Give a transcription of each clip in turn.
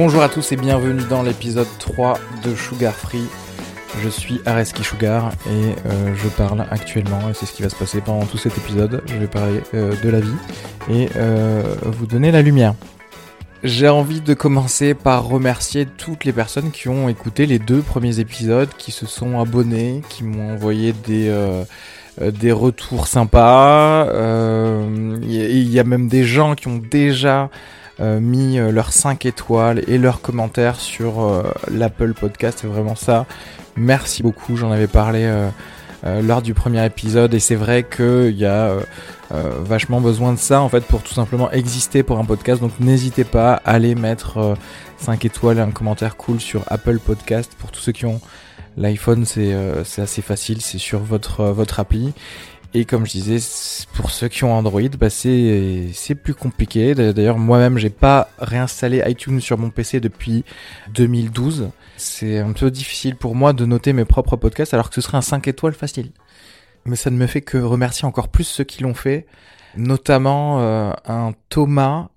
Bonjour à tous et bienvenue dans l'épisode 3 de Sugar Free. Je suis Areski Sugar et euh, je parle actuellement, et c'est ce qui va se passer pendant tout cet épisode, je vais parler euh, de la vie et euh, vous donner la lumière. J'ai envie de commencer par remercier toutes les personnes qui ont écouté les deux premiers épisodes, qui se sont abonnés, qui m'ont envoyé des, retours sympas. Il y a même des gens qui ont déjà euh, mis euh, leurs 5 étoiles et leurs commentaires sur euh, l'Apple Podcast. C'est vraiment ça. Merci beaucoup. J'en avais parlé euh, lors du premier épisode et c'est vrai qu'il y a vachement besoin de ça en fait pour tout simplement exister pour un podcast. Donc n'hésitez pas à aller mettre euh, 5 étoiles et un commentaire cool sur Apple Podcast. Pour tous ceux qui ont l'iPhone, c'est euh, assez facile. C'est sur votre, votre appli. Et comme je disais, pour ceux qui ont Android, bah c'est c'est plus compliqué. D'ailleurs, moi-même, j'ai pas réinstallé iTunes sur mon PC depuis 2012. C'est un peu difficile pour moi de noter mes propres podcasts alors que ce serait un 5 étoiles facile. Mais ça ne me fait que remercier encore plus ceux qui l'ont fait, notamment euh, un Thomas.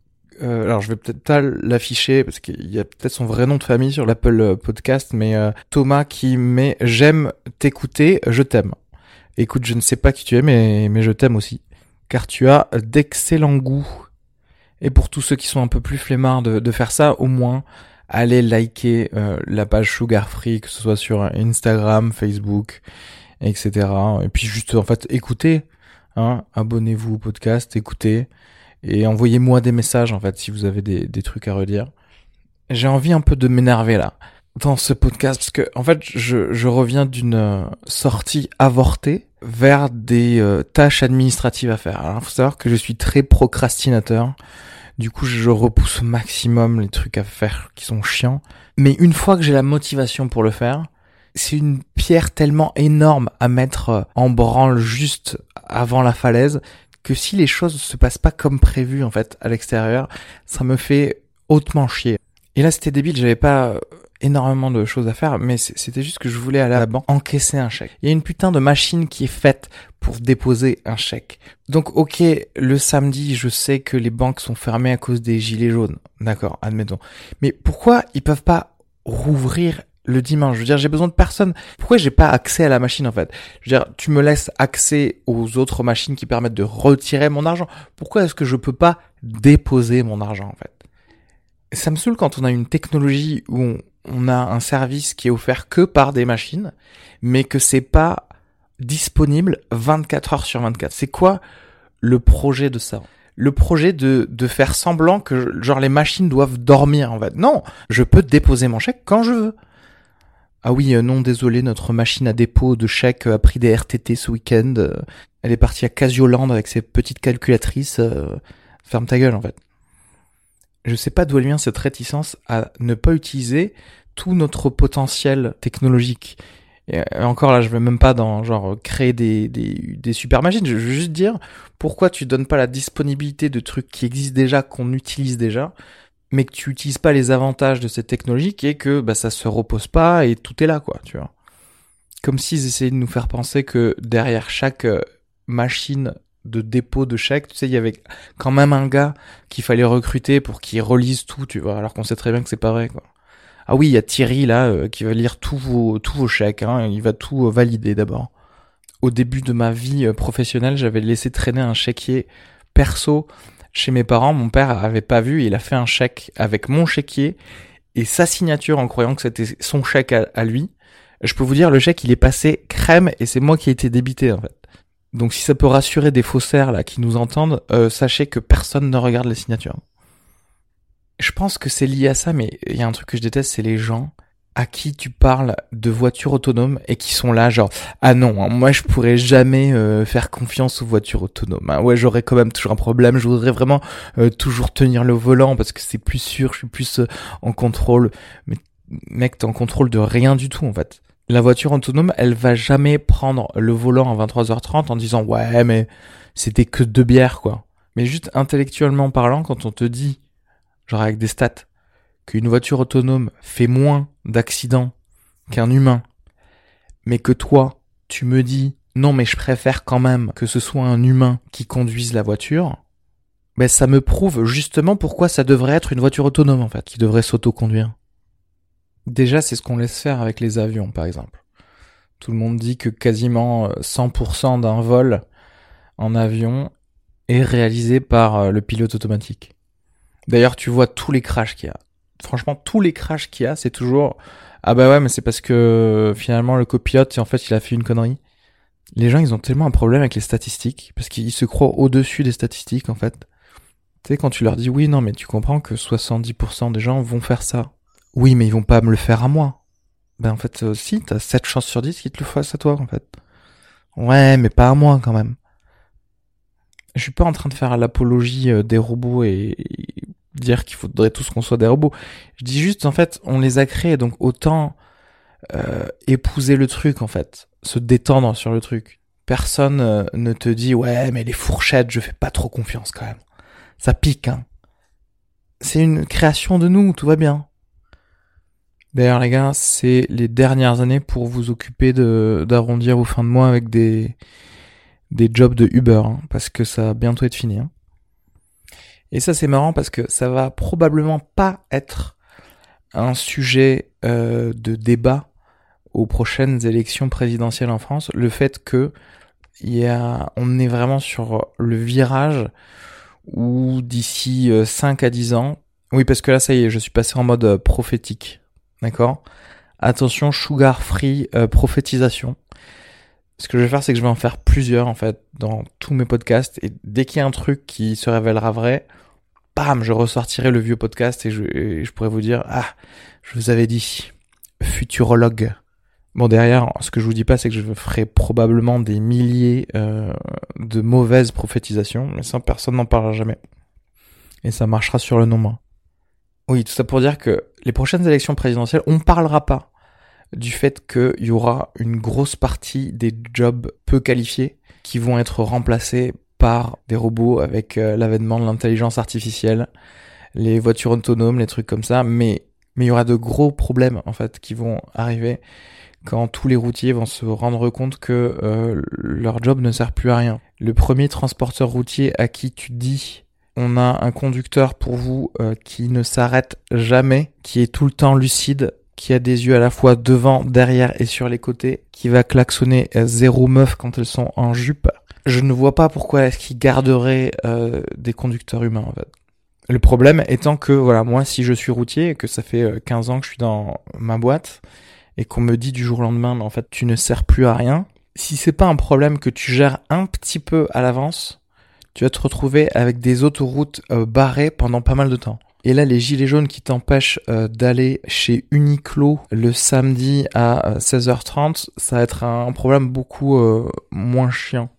euh, alors je vais peut-être pas l'afficher parce qu'il y a peut-être son vrai nom de famille sur l'Apple euh, Podcast, mais euh, Thomas qui met j'aime t'écouter, je t'aime. Écoute, je ne sais pas qui tu es, mais, je t'aime aussi. Car tu as d'excellents goûts. Et pour tous ceux qui sont un peu plus flemmards de, de faire ça, au moins, allez liker euh, la page Sugar Free, que ce soit sur Instagram, Facebook, etc. Et puis juste, en fait, écoutez. Hein, Abonnez-vous au podcast, écoutez. Et envoyez-moi des messages, en fait, si vous avez des, des trucs à redire. J'ai envie un peu de m'énerver, là dans ce podcast parce que en fait je, je reviens d'une euh, sortie avortée vers des euh, tâches administratives à faire. Alors faut savoir que je suis très procrastinateur. Du coup, je repousse au maximum les trucs à faire qui sont chiants. Mais une fois que j'ai la motivation pour le faire, c'est une pierre tellement énorme à mettre euh, en branle juste avant la falaise que si les choses se passent pas comme prévu en fait à l'extérieur, ça me fait hautement chier. Et là, c'était débile, j'avais pas énormément de choses à faire, mais c'était juste que je voulais aller à la banque encaisser un chèque. Il y a une putain de machine qui est faite pour déposer un chèque. Donc ok, le samedi, je sais que les banques sont fermées à cause des gilets jaunes. D'accord, admettons. Mais pourquoi ils peuvent pas rouvrir le dimanche? Je veux dire, j'ai besoin de personne. Pourquoi j'ai pas accès à la machine en fait? Je veux dire, tu me laisses accès aux autres machines qui permettent de retirer mon argent. Pourquoi est-ce que je peux pas déposer mon argent en fait? Ça me saoule quand on a une technologie où on, on a un service qui est offert que par des machines, mais que c'est pas disponible 24 heures sur 24. C'est quoi le projet de ça? Le projet de, de faire semblant que genre les machines doivent dormir en fait. Non, je peux déposer mon chèque quand je veux. Ah oui, euh, non, désolé, notre machine à dépôt de chèques a pris des RTT ce week-end. Euh, Elle est partie à Casioland avec ses petites calculatrices. euh, Ferme ta gueule en fait je sais pas d'où elle vient cette réticence à ne pas utiliser tout notre potentiel technologique. Et euh, encore là, je vais même pas dans genre créer des, des, des super machines. Je veux juste dire pourquoi tu donnes pas la disponibilité de trucs qui existent déjà, qu'on utilise déjà, mais que tu utilises pas les avantages de cette technologie qui est que bah, ça se repose pas et tout est là, quoi, tu vois. Comme s'ils essayaient de nous faire penser que derrière chaque euh, machine de dépôt de chèques, tu sais, il y avait quand même un gars qu'il fallait recruter pour qu'il relise tout, tu vois, alors qu'on sait très bien que c'est pas vrai, quoi. Ah oui, il y a Thierry là euh, qui va lire tous vos tous vos chèques, hein, il va tout euh, valider d'abord. Au début de ma vie professionnelle, j'avais laissé traîner un chéquier perso chez mes parents, mon père avait pas vu, il a fait un chèque avec mon chéquier et sa signature en croyant que c'était son chèque à, lui. Je peux vous dire, le chèque, il est passé crème et c'est moi qui ai été débité, en fait. Donc si ça peut rassurer des faussaires là qui nous entendent, euh, sachez que personne ne regarde les signatures. Je pense que c'est lié à ça, mais il y a un truc que je déteste, c'est les gens à qui tu parles de voitures autonomes et qui sont là genre ah non hein, moi je pourrais jamais euh, faire confiance aux voitures autonomes hein. ouais j'aurais quand même toujours un problème je voudrais vraiment euh, toujours tenir le volant parce que c'est plus sûr je suis plus euh, en contrôle mais mec t'es en contrôle de rien du tout en fait la voiture autonome elle va jamais prendre le volant à 23h30 en disant ouais mais c'était que deux bières quoi mais juste intellectuellement parlant quand on te dit genre avec des stats qu'une voiture autonome fait moins d'accidents qu'un humain, mais que toi, tu me dis non mais je préfère quand même que ce soit un humain qui conduise la voiture, ben ça me prouve justement pourquoi ça devrait être une voiture autonome en fait, qui devrait s'autoconduire. Déjà, c'est ce qu'on laisse faire avec les avions par exemple. Tout le monde dit que quasiment 100% euh, d'un vol en avion est réalisé par euh, le pilote automatique. D'ailleurs, tu vois tous les crashs qu'il y a franchement, tous les crashs qu'il y a, c'est toujours ah bah ouais, mais c'est parce que finalement le copilote, en fait, il a fait une connerie. Les gens, ils ont tellement un problème avec les statistiques parce qu'ils se croient au-dessus des statistiques, en fait. Tu sais, quand tu leur dis oui, non, mais tu comprends que 70% des gens vont faire ça. Oui, mais ils vont pas me le faire à moi. Ben en fait, euh, si, t'as 7 chances sur 10 qu'ils te le fassent à toi, en fait. Ouais, mais pas à moi quand même. Je suis pas en train de faire l'apologie euh, des robots et dire qu'il faudrait tous qu'on soit des robots. Je dis juste, en fait, on les a créés, donc autant euh, épouser le truc, en fait, se détendre sur le truc. Personne ne te dit, ouais, mais les fourchettes, je fais pas trop confiance quand même. Ça pique, hein. C'est une création de nous, tout va bien. D'ailleurs, les gars, c'est les dernières années pour vous occuper d'arrondir vos fins de mois avec des des jobs de Uber, hein, parce que ça va bientôt être fini. Hein. Et ça c'est marrant parce que ça va probablement pas être un sujet euh, de débat aux prochaines élections présidentielles en France. Le fait que y a, on est vraiment sur le virage où d'ici 5 euh, à 10 ans, oui parce que là ça y est, je suis passé en mode euh, prophétique, d'accord? Attention, sugar free prophétisation. Ce que je vais faire, c'est que je vais en faire plusieurs en fait dans tous mes podcasts et dès qu'il y a un truc qui se révélera vrai, bam, je ressortirai le vieux podcast et je, pourrais vous dire, ah, je vous avais dit, futurologue. Bon, derrière, ce que je vous dis pas, c'est que je ferai probablement des milliers euh, de mauvaises prophétisations, mais ça, personne n'en parlera jamais. Et ça marchera sur le nombre. Oui, tout ça pour dire que les prochaines élections présidentielles, on parlera pas du fait qu'il y aura une grosse partie des jobs peu qualifiés qui vont être remplacés par des robots avec euh, l'avènement de l'intelligence artificielle, les voitures autonomes, les trucs comme ça, mais mais il y aura de gros problèmes en fait qui vont arriver quand tous les routiers vont se rendre compte que euh, leur job ne sert plus à rien. Le premier transporteur routier à qui tu dis on a un conducteur pour vous euh, qui ne s'arrête jamais, qui est tout le temps lucide, qui a des yeux à la fois devant, derrière et sur les côtés, qui va klaxonner zéro meuf quand elles sont en jupe, je ne vois pas pourquoi est-ce qu'ils garderaient euh, des conducteurs humains en fait. Le problème étant que voilà, moi si je suis routier et que ça fait 15 euh, ans que je suis dans ma boîte et qu'on me dit du jour au lendemain mais en fait tu ne sers plus à rien, si c'est pas un problème que tu gères un petit peu à l'avance, tu vas te retrouver avec des autoroutes euh, barrées pendant pas mal de temps. Et là, les gilets jaunes qui t'empêchent d'aller chez Uniqlo le samedi à 16h30, ça va être un problème beaucoup moins chiant.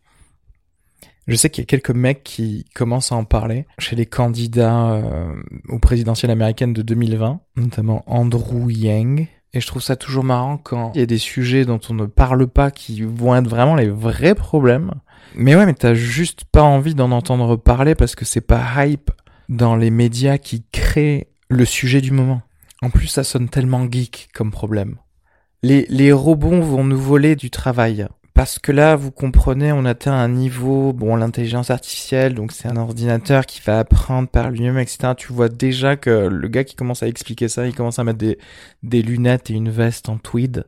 Je sais qu'il y a quelques mecs qui commencent à en parler chez les candidats euh, aux présidentielles américaines de 2020, notamment Andrew Yang. Et je trouve ça toujours marrant quand il y a des sujets dont on ne parle pas qui vont être vraiment les vrais problèmes. Mais ouais, mais t'as juste pas envie d'en entendre parler parce que c'est pas hype dans les médias qui créent le sujet du moment. En plus, ça sonne tellement geek comme problème. Les, les robots vont nous voler du travail. Parce que là, vous comprenez, on atteint un niveau, bon, l'intelligence artificielle, donc c'est un ordinateur qui va apprendre par lui-même, etc. Tu vois déjà que le gars qui commence à expliquer ça, il commence à mettre des, lunettes et une veste en tweed,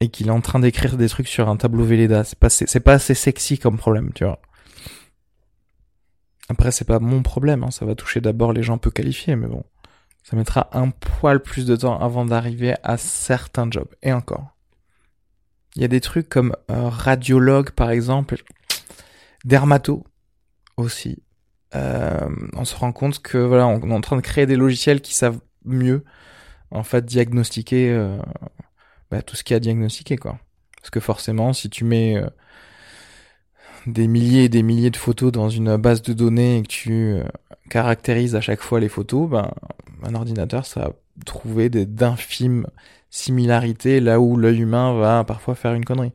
et qu'il est en train d'écrire des trucs sur un tableau Velleda. C'est pas, c'est pas assez sexy comme problème, tu vois. Après, c'est pas mon problème, hein. ça va toucher d'abord les gens peu qualifiés, mais bon. Ça mettra un poil plus de temps avant d'arriver à certains jobs. Et encore. Il y a des trucs comme euh, radiologue par exemple, dermato aussi. Euh, on se rend compte que voilà, on est en train de créer des logiciels qui savent mieux en fait diagnostiquer euh, bah, tout ce qu'il y a à diagnostiquer quoi. Parce que forcément, si tu mets euh, des milliers et des milliers de photos dans une base de données et que tu euh, caractérises à chaque fois les photos, ben un ordinateur ça va trouver d'infimes similarité là où l'œil humain va parfois faire une connerie.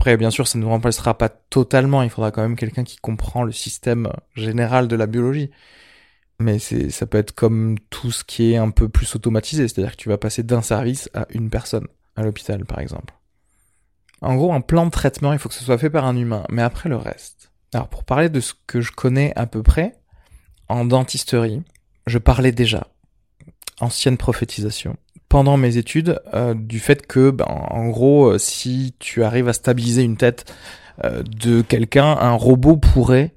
Après, bien sûr, ça ne nous remplacera pas totalement. Il faudra quand même quelqu'un qui comprend le système général de la biologie. Mais ça peut être comme tout ce qui est un peu plus automatisé. C'est-à-dire que tu vas passer d'un service à une personne, à l'hôpital, par exemple. En gros, un plan de traitement, il faut que ce soit fait par un humain. Mais après, le reste. Alors, pour parler de ce que je connais à peu près, en dentisterie, je parlais déjà. Ancienne prophétisation pendant mes études euh, du fait que, ben, en gros, euh, si tu arrives à stabiliser une tête euh, de quelqu'un, un robot pourrait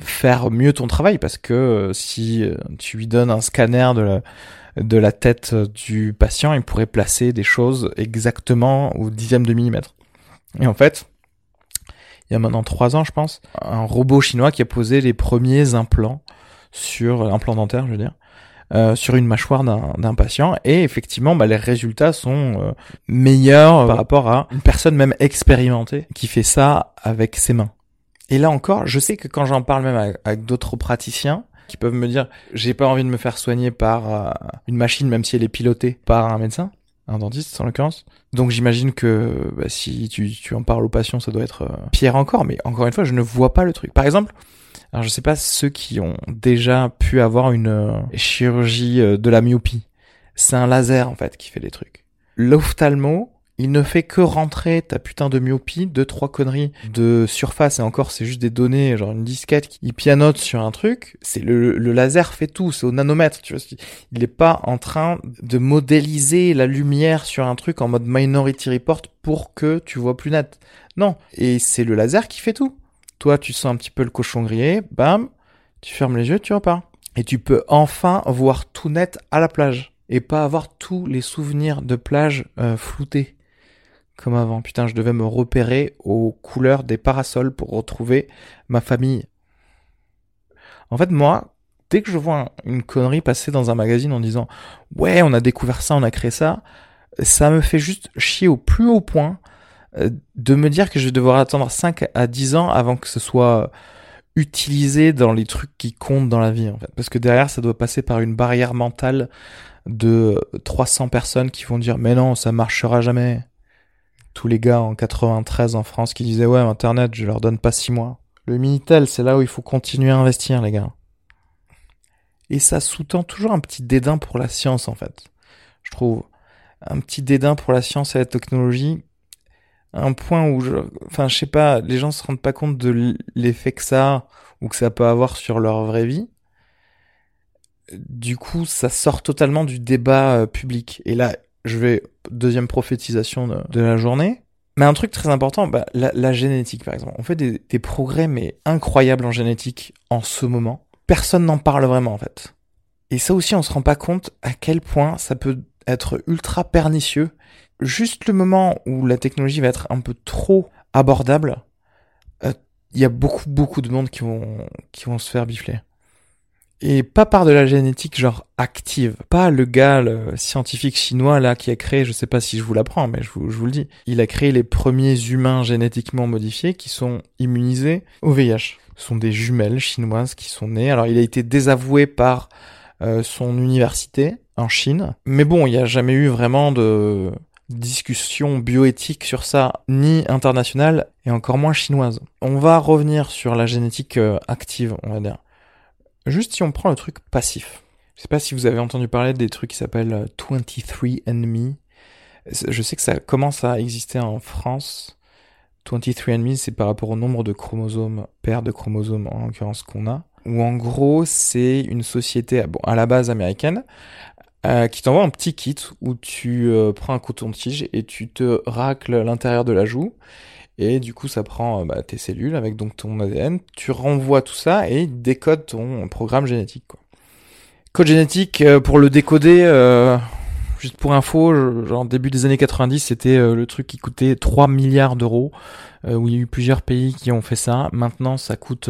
faire mieux ton travail parce que si tu lui donnes un scanner de de la tête du patient, il pourrait placer des choses exactement au dixième de millimètre. Et en fait, il y a maintenant trois ans, je pense, un robot chinois qui a posé les premiers implants sur implants dentaires, je veux dire, euh, sur une mâchoire d'un patient et effectivement bah, les résultats sont euh, meilleurs par rapport à une personne même expérimentée qui fait ça avec ses mains. Et là encore, je sais que quand j'en parle même avec, d'autres praticiens qui peuvent me dire j'ai pas envie de me faire soigner par euh, une machine même si elle est pilotée par un médecin, un dentiste en l'occurrence. Donc j'imagine que bah, si tu, tu en parles aux patients, ça doit être pire encore. Mais encore une fois, je ne vois pas le truc. Par exemple, alors je sais pas ceux qui ont déjà pu avoir une euh, chirurgie euh, de la myopie. C'est un laser en fait qui fait des trucs. L'ophtalmo, il ne fait que rentrer ta putain de myopie, deux trois conneries de surface et encore c'est juste des données, genre une disquette qui pianote sur un truc. C'est le, laser fait tout, c'est au nanomètre. Tu vois, il n'est pas en train de modéliser la lumière sur un truc en mode Minority Report pour que tu vois plus net. Non, et c'est le laser qui fait tout. Toi, tu sens un petit peu le cochon grillé, bam, tu fermes les yeux, tu repars. Et tu peux enfin voir tout net à la plage. Et pas avoir tous les souvenirs de plage euh, floutés. Comme avant. Putain, je devais me repérer aux couleurs des parasols pour retrouver ma famille. En fait, moi, dès que je vois une connerie passer dans un magazine en disant ouais, on a découvert ça, on a créé ça, ça me fait juste chier au plus haut point euh, de me dire que je vais devoir attendre 5 à 10 ans avant que ce soit utilisé dans les trucs qui comptent dans la vie parce que derrière ça doit passer par une barrière mentale de 300 personnes qui vont dire mais non ça marchera jamais tous les gars en 93 en France qui disaient ouais internet je leur donne pas 6 mois le minitel c'est là où il faut continuer à investir les gars et ça sous-tend toujours un petit dédain pour la science en fait je trouve un petit dédain pour la science et la technologie un point où je, enfin, je sais pas, les gens se rendent pas compte de l'effet que ça a ou que ça peut avoir sur leur vraie vie. Du coup, ça sort totalement du débat euh, public. Et là, je vais deuxième prophétisation de, la journée. Mais un truc très important, bah, la, génétique par exemple. On fait des, progrès mais incroyables en génétique en ce moment. Personne n'en parle vraiment en fait. Et ça aussi, on se rend pas compte à quel point ça peut être ultra pernicieux juste le moment où la technologie va être un peu trop abordable, euh, il y a beaucoup beaucoup de monde qui vont qui vont se faire bifler. Et pas par de la génétique genre active, pas le gars le scientifique chinois là qui a créé, je sais pas si je vous l'apprends, mais je vous, je vous le dis, il a créé les premiers humains génétiquement modifiés qui sont immunisés au VIH. Ce sont des jumelles chinoises qui sont nées. Alors il a été désavoué par euh, son université en Chine, mais bon, il n'y a jamais eu vraiment de discussion bioéthique sur ça, ni internationale, et encore moins chinoise. On va revenir sur la génétique euh, active, on va dire. Juste si on prend le truc passif. Je sais pas si vous avez entendu parler des trucs qui s'appellent 23andMe. Je sais que ça commence à exister en France. 23andMe, c'est par rapport au nombre de chromosomes, paires de chromosomes en l'occurrence qu'on a. Ou en gros, c'est une société, bon, à la base américaine, euh, qui t'envoie un petit kit où tu euh, prends un coton-tige et tu te racles l'intérieur de la joue. Et du coup, ça prend euh, bah, tes cellules avec donc ton ADN. Tu renvoies tout ça et il décode ton programme génétique. Quoi. Code génétique, pour le décoder, juste pour info, genre début des années 90, c'était le truc qui coûtait 3 milliards d'euros. où il y a eu plusieurs pays qui ont fait ça. Maintenant, ça coûte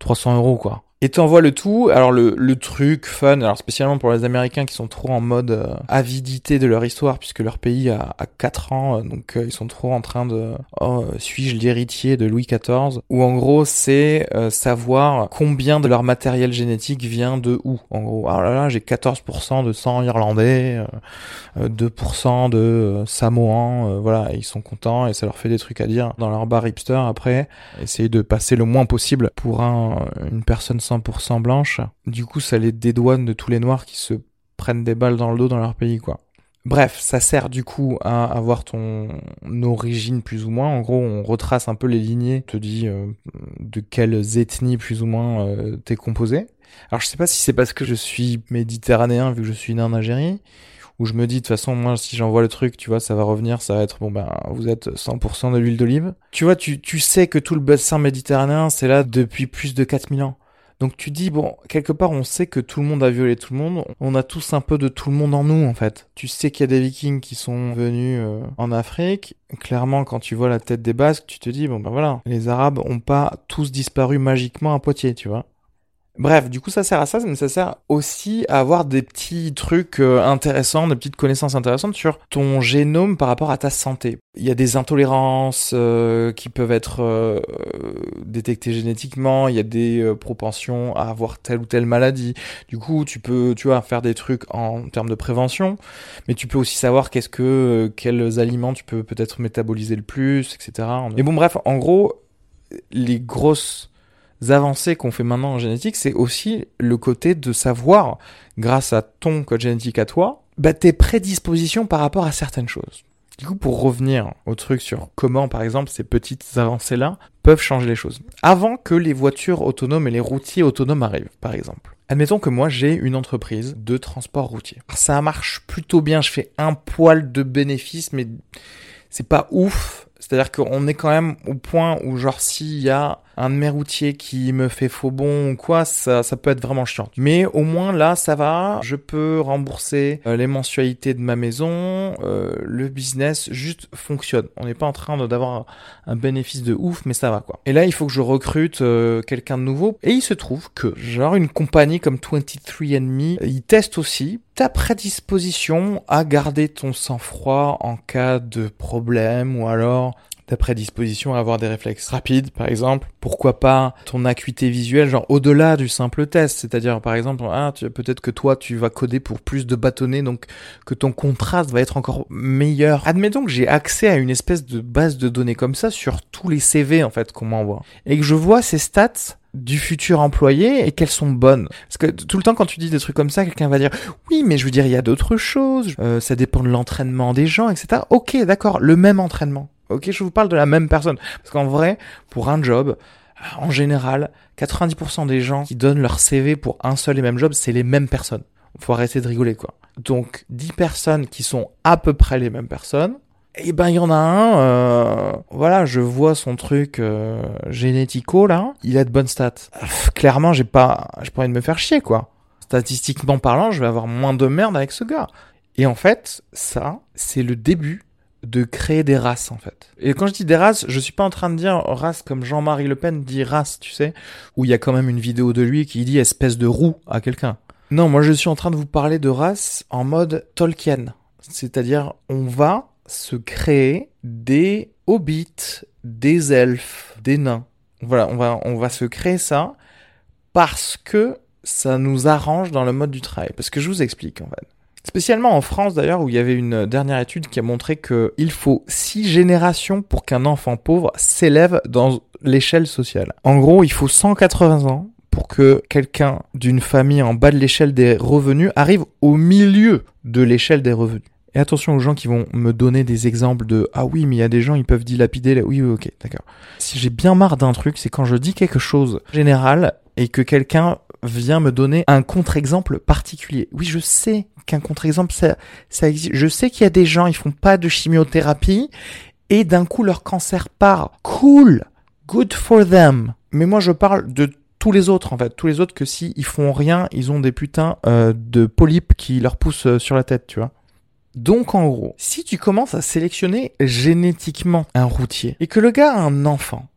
300 euros, quoi. Et t'envoies le tout. Alors le, le truc fun, alors spécialement pour les Américains qui sont trop en mode euh, avidité de leur histoire, puisque leur pays a, a 4 ans, euh, donc euh, ils sont trop en train de oh, suis-je l'héritier de Louis XIV Ou en gros c'est savoir combien de leur matériel génétique vient de où. En gros, alors là, j'ai 14% de sang irlandais, 2% de samoan, voilà, ils sont contents et ça leur fait des trucs à dire dans leur bar hipster après. Essayer de passer le moins possible pour un, une personne 100% blanche. Du coup, ça les dédouane de tous les noirs qui se prennent des balles dans le dos dans leur pays, quoi. Bref, ça sert du coup à avoir ton origine plus ou moins. En gros, on retrace un peu les lignées, te dit euh, de quelles ethnies plus ou moins euh, t'es composé. Alors je sais pas si c'est parce que je suis méditerranéen vu que je suis né en Algérie, où je me dis de toute façon moi si j'envoie le truc, tu vois, ça va revenir, ça va être bon ben vous êtes 100% de l'huile d'olive. Tu vois, tu, tu sais que tout le bassin méditerranéen c'est là depuis plus de 4000 ans. Donc tu dis, bon, quelque part on sait que tout le monde a violé tout le monde, on a tous un peu de tout le monde en nous en fait. Tu sais qu'il y a des vikings qui sont venus euh, en Afrique, clairement quand tu vois la tête des Basques, tu te dis, bon ben voilà, les Arabes ont pas tous disparu magiquement à Poitiers, tu vois. Bref, du coup, ça sert à ça, mais ça sert aussi à avoir des petits trucs euh, intéressants, des petites connaissances intéressantes sur ton génome par rapport à ta santé. Il y a des intolérances euh, qui peuvent être euh, détectées génétiquement, il y a des propensions à avoir telle ou telle maladie. Du coup, tu peux, tu vois, faire des trucs en termes de prévention, mais tu peux aussi savoir qu'est-ce que, quels aliments tu peux peut-être métaboliser le plus, etc. Et bon, bref, en gros, les grosses avancées qu'on fait maintenant en génétique, c'est aussi le côté de savoir, grâce à ton code génétique à toi, bah, tes prédispositions par rapport à certaines choses. Du coup, pour revenir au truc sur comment, par exemple, ces petites avancées-là peuvent changer les choses. Avant que les voitures autonomes et les routiers autonomes arrivent, par exemple. Admettons que moi, j'ai une entreprise de transport routier. Ça marche plutôt bien, je fais un poil de bénéfices, mais c'est pas ouf. C'est-à-dire qu'on est quand même au point où, genre, s'il y a un de mes routiers qui me fait faux bon ou quoi, ça, ça peut être vraiment chiant. Mais au moins là, ça va. Je peux rembourser euh, les mensualités de ma maison. Euh, le business juste fonctionne. On n'est pas en train d'avoir un bénéfice de ouf, mais ça va quoi. Et là, il faut que je recrute euh, quelqu'un de nouveau. Et il se trouve que, genre, une compagnie comme 23andMe, ils testent aussi ta prédisposition à garder ton sang-froid en cas de problème ou alors ta prédisposition à avoir des réflexes rapides, par exemple. Pourquoi pas ton acuité visuelle, genre au-delà du simple test. C'est-à-dire, par exemple, ah, peut-être que toi, tu vas coder pour plus de bâtonnets, donc que ton contraste va être encore meilleur. Admettons que j'ai accès à une espèce de base de données comme ça sur tous les CV, en fait, qu'on m'envoie. Et que je vois ces stats du futur employé et qu'elles sont bonnes. Parce que tout le temps quand tu dis des trucs comme ça, quelqu'un va dire oui mais je veux dire il y a d'autres choses, euh, ça dépend de l'entraînement des gens, etc. Ok d'accord, le même entraînement. Ok, je vous parle de la même personne. Parce qu'en vrai, pour un job, en général, 90% des gens qui donnent leur CV pour un seul et même job, c'est les mêmes personnes. Faut arrêter de rigoler, quoi. Donc, 10 personnes qui sont à peu près les mêmes personnes, eh ben il y en a un, euh, voilà, je vois son truc euh, génético là, il a de bonnes stats. clairement, j'ai pas, j'ai pas envie de me faire chier quoi. Statistiquement parlant, je vais avoir moins de merde avec ce gars. Et en fait, ça, c'est le début de créer des races en fait. Et quand je dis des races, je suis pas en train de dire race comme Jean-Marie Le Pen dit race, tu sais, où il y a quand même une vidéo de lui qui dit espèce de roue à quelqu'un. Non, moi je suis en train de vous parler de race en mode Tolkien. C'est-à-dire on va se créer des hobbits, des elfes, des nains. Voilà, on va on va se créer ça parce que ça nous arrange dans le mode du travail. Parce que je vous explique en fait. Spécialement en France d'ailleurs, où il y avait une dernière étude qui a montré qu'il faut six générations pour qu'un enfant pauvre s'élève dans l'échelle sociale. En gros, il faut 180 ans pour que quelqu'un d'une famille en bas de l'échelle des revenus arrive au milieu de l'échelle des revenus. Et attention aux gens qui vont me donner des exemples de ah oui mais il y a des gens ils peuvent dilapider là. oui, oui ok d'accord. Si j'ai bien marre d'un truc c'est quand je dis quelque chose général et que quelqu'un vient me donner un contre-exemple particulier. Oui je sais qu'un contre-exemple ça, ça existe. Je sais qu'il y a des gens ils font pas de chimiothérapie et d'un coup leur cancer part. Cool, good for them. Mais moi je parle de tous les autres en fait, tous les autres que si ils font rien, ils ont des putains euh, de polypes qui leur poussent euh, sur la tête, tu vois. Donc en gros, si tu commences à sélectionner génétiquement un routier et que le gars a un enfant,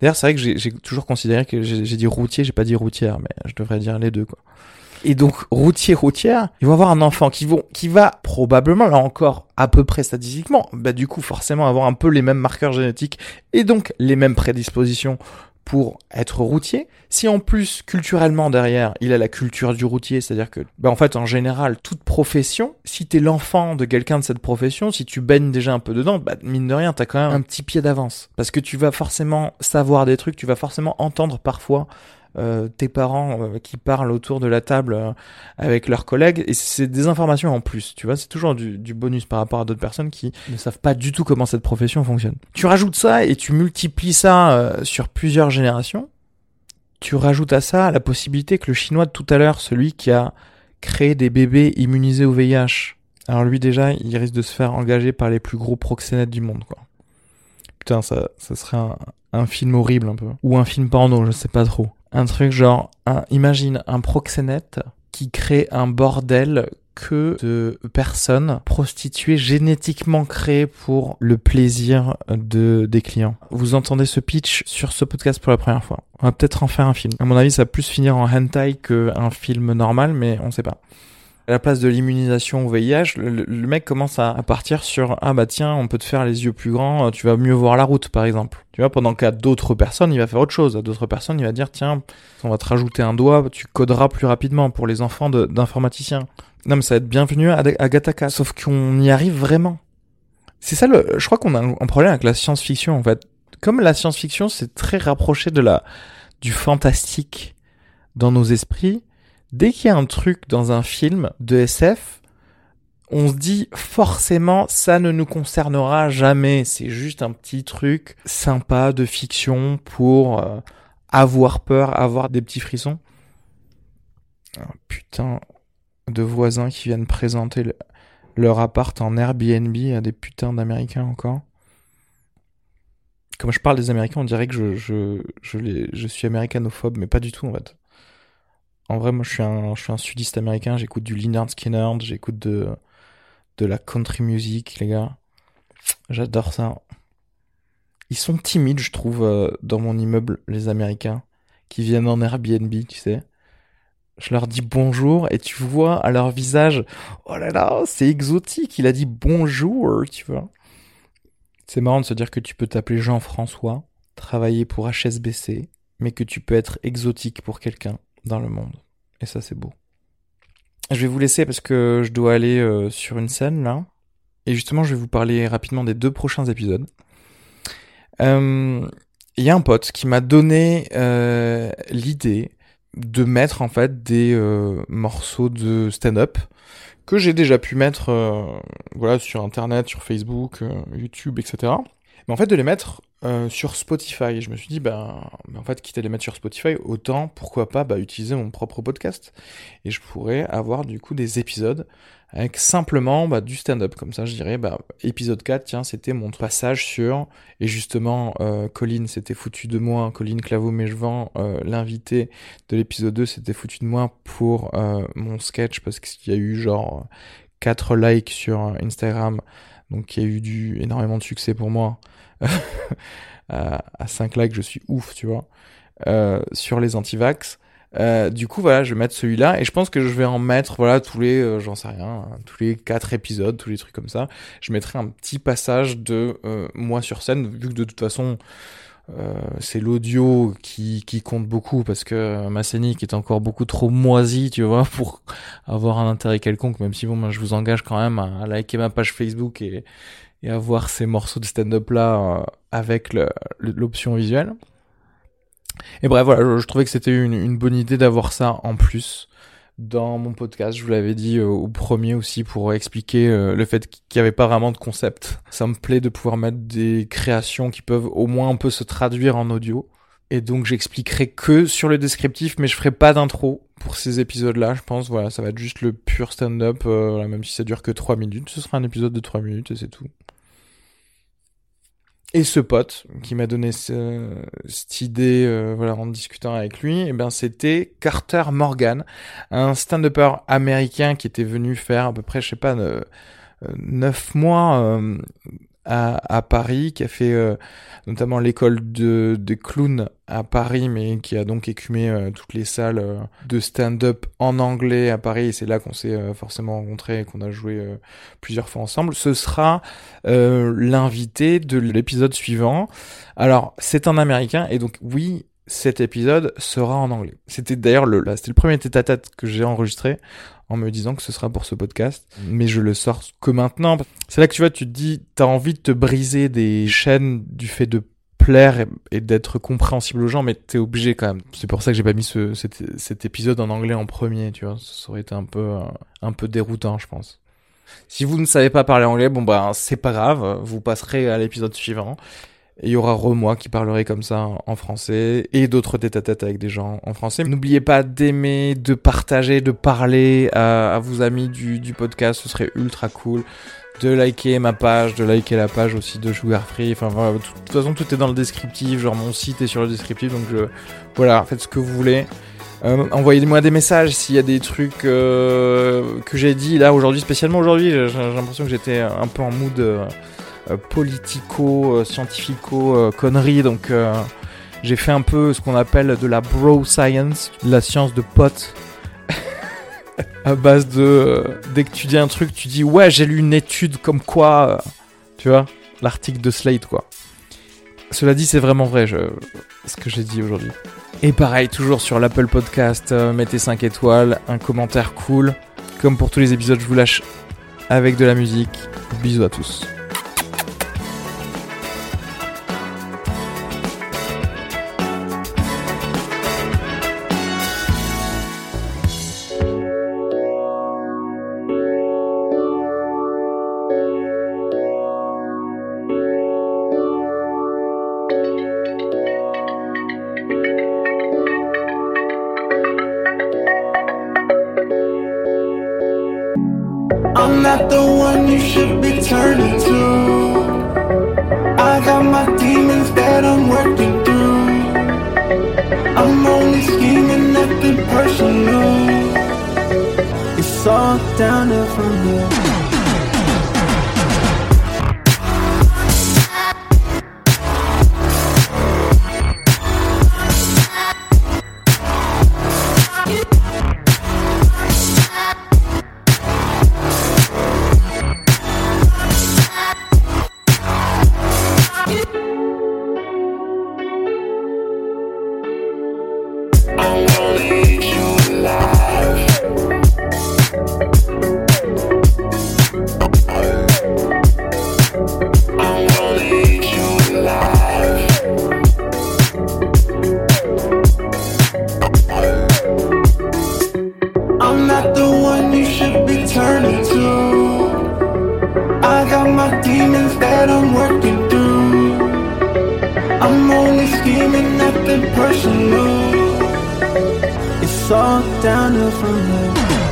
d'ailleurs c'est vrai que j'ai toujours considéré que j'ai dit routier, j'ai pas dit routière, mais je devrais dire les deux quoi. Et donc routier routière, ils vont avoir un enfant qui vont qui va probablement là encore à peu près statistiquement, bah du coup forcément avoir un peu les mêmes marqueurs génétiques et donc les mêmes prédispositions pour être routier. Si en plus culturellement derrière il a la culture du routier, c'est-à-dire que bah en fait en général toute profession, si t'es l'enfant de quelqu'un de cette profession, si tu baignes déjà un peu dedans, bah mine de rien t'as quand même un petit pied d'avance parce que tu vas forcément savoir des trucs, tu vas forcément entendre parfois euh, tes parents euh, qui parlent autour de la table euh, avec leurs collègues et c'est des informations en plus tu vois c'est toujours du, bonus par rapport à d'autres personnes qui ne savent pas du tout comment cette profession fonctionne. Tu rajoutes ça et tu multiplies ça sur plusieurs générations. Tu rajoutes à ça la possibilité que le chinois de tout à l'heure celui qui a créé des bébés immunisés au VIH alors lui déjà il risque de se faire engager par les plus gros proxénètes du monde quoi. Putain ça ça serait un, un film horrible un peu. Ou un film porno je sais pas trop un truc genre, un, imagine un proxénète qui crée un bordel que de personnes prostituées génétiquement créées pour le plaisir de des clients. Vous entendez ce pitch sur ce podcast pour la première fois. On va peut-être en faire un film. À mon avis, ça va plus finir en hentai qu'un film normal, mais on sait pas à la place de l'immunisation au VIH, le, mec commence à, partir sur ah bah tiens, on peut te faire les yeux plus grands, tu vas mieux voir la route par exemple. Tu vois, pendant qu'à d'autres personnes, il va faire autre chose. À d'autres personnes, il va dire tiens, on va te rajouter un doigt, tu coderas plus rapidement pour les enfants d'informaticiens. Non mais ça va être bienvenu à, à Gataka, sauf qu'on y arrive vraiment. C'est ça le, je crois qu'on a un problème avec la science-fiction en fait. Comme la science-fiction, c'est très rapproché de la du fantastique dans nos esprits dès qu'il y a un truc dans un film de SF, on se dit forcément ça ne nous concernera jamais. C'est juste un petit truc sympa de fiction pour euh, avoir peur, avoir des petits frissons. putain de voisins qui viennent présenter leur appart en Airbnb à des putains d'Américains encore. Comme je parle des Américains, on dirait que je, je, je, je suis américanophobe, mais pas du tout en fait. En vrai, moi, je suis un, sudiste américain. J'écoute du Leonard Skinner, j'écoute de, de la country music, les gars. J'adore ça. Ils sont timides, je trouve, euh, dans mon immeuble, les Américains, qui viennent en Airbnb, tu sais. Je leur dis bonjour et tu vois à leur visage, oh là là, c'est exotique. Il a dit bonjour, tu vois. C'est marrant de se dire que tu peux t'appeler Jean-François, travailler pour HSBC, mais que tu peux être exotique pour quelqu'un dans le monde. Et ça, c'est beau. Je vais vous laisser parce que je dois aller euh, sur une scène là. Et justement, je vais vous parler rapidement des deux prochains épisodes. Euh, il y a un pote qui m'a donné euh, l'idée de mettre en fait des morceaux de stand-up que j'ai déjà pu mettre voilà sur internet, sur Facebook, YouTube, etc. Mais en fait de les mettre euh, sur Spotify. je me suis dit, ben, en fait, quitte à les mettre sur Spotify, autant, pourquoi pas, bah, utiliser mon propre podcast. Et je pourrais avoir, du coup, des épisodes avec simplement bah, du stand-up. Comme ça, je dirais, épisode 4, tiens, c'était mon passage sur, et justement, euh, Colline s'était foutu de moi, Colline Claveau-Mégevant, euh, l'invité de l'épisode 2 s'était foutu de moi pour euh, mon sketch, parce qu'il y a eu genre 4 likes sur Instagram, donc y a eu du, énormément de succès pour moi. à, 5 likes, je suis ouf, tu vois, euh, sur les anti-vax. Euh, du coup, voilà, je vais mettre celui-là et je pense que je vais en mettre, voilà, tous les, euh, j'en sais rien, tous les quatre épisodes, tous les trucs comme ça. Je mettrai un petit passage de moi sur scène, vu que de toute façon, c'est l'audio qui, qui compte beaucoup parce que ma scénique est encore beaucoup trop moisie, tu vois, pour avoir un intérêt quelconque, même si bon, je vous engage quand même à, à liker ma page Facebook et, et avoir ces morceaux de stand-up là euh, avec l'option visuelle. Et bref, voilà, je, trouvais que c'était une, une, bonne idée d'avoir ça en plus dans mon podcast. Je vous l'avais dit euh, au premier aussi pour expliquer euh, le fait qu'il n'y avait pas vraiment de concept. Ça me plaît de pouvoir mettre des créations qui peuvent au moins un peu se traduire en audio. Et donc j'expliquerai que sur le descriptif, mais je ferai pas d'intro pour ces épisodes-là, je pense. Voilà, ça va être juste le pur stand-up, euh, même si ça dure que 3 minutes. Ce sera un épisode de 3 minutes et c'est tout. Et ce pote qui m'a donné cette idée, euh, voilà, en discutant avec lui, eh ben c'était Carter Morgan, un stand-upper américain qui était venu faire à peu près, je sais pas, euh, neuf mois euh, à, à, Paris, qui a fait euh, notamment l'école de, de clowns à Paris, mais qui a donc écumé euh, toutes les salles euh, de stand-up en anglais à Paris. Et c'est là qu'on s'est forcément rencontrés et qu'on a joué plusieurs fois ensemble. Ce sera l'invité de l'épisode suivant. Alors, c'est un Américain, et donc oui, cet épisode sera en anglais. C'était d'ailleurs le, c'était le premier tête-à-tête que j'ai enregistré en me disant que ce sera pour ce podcast, mais je le sors que maintenant. C'est là que tu vois, tu te dis, t'as envie de te briser des chaînes du fait de plaire et, d'être compréhensible aux gens, mais t'es obligé quand même. C'est pour ça que j'ai pas mis ce, cet, épisode en anglais en premier, tu vois. Ça aurait été un peu, un peu déroutant, je pense. Si vous ne savez pas parler anglais, bon bah c'est pas grave, vous passerez à l'épisode suivant. Et il y aura Remois qui parlerait comme ça en français et d'autres tête-à-tête avec des gens en français. N'oubliez pas d'aimer, de partager, de parler à, vos amis du, du, podcast, ce serait ultra cool. De liker ma page, de liker la page aussi de Sugar Free. Enfin voilà, de toute façon tout est dans le descriptif, genre mon site est sur le descriptif, donc voilà, faites ce que vous voulez. Euh, Envoyez-moi des messages s'il y a des trucs euh, que j'ai dit là aujourd'hui, spécialement aujourd'hui. J'ai l'impression que j'étais un peu en mood. Euh, politico, euh, scientifico euh, conneries. Donc j'ai fait un peu ce qu'on appelle de la bro science, la science de potes. à base de dès que tu dis un truc, tu dis ouais j'ai lu une étude comme quoi, tu vois, l'article de Slate quoi. Cela dit, c'est vraiment vrai ce que j'ai dit aujourd'hui. Et pareil, toujours sur l'Apple Podcast, mettez 5 étoiles, un commentaire cool. Comme pour tous les épisodes, je vous lâche avec de la musique. Bisous à tous. you should be turning to. I got my demons that I'm working through. I'm only scheming, nothing personal. It's all down to demons that I'm working through. I'm only scheming, nothing personal. It's all downhill from here.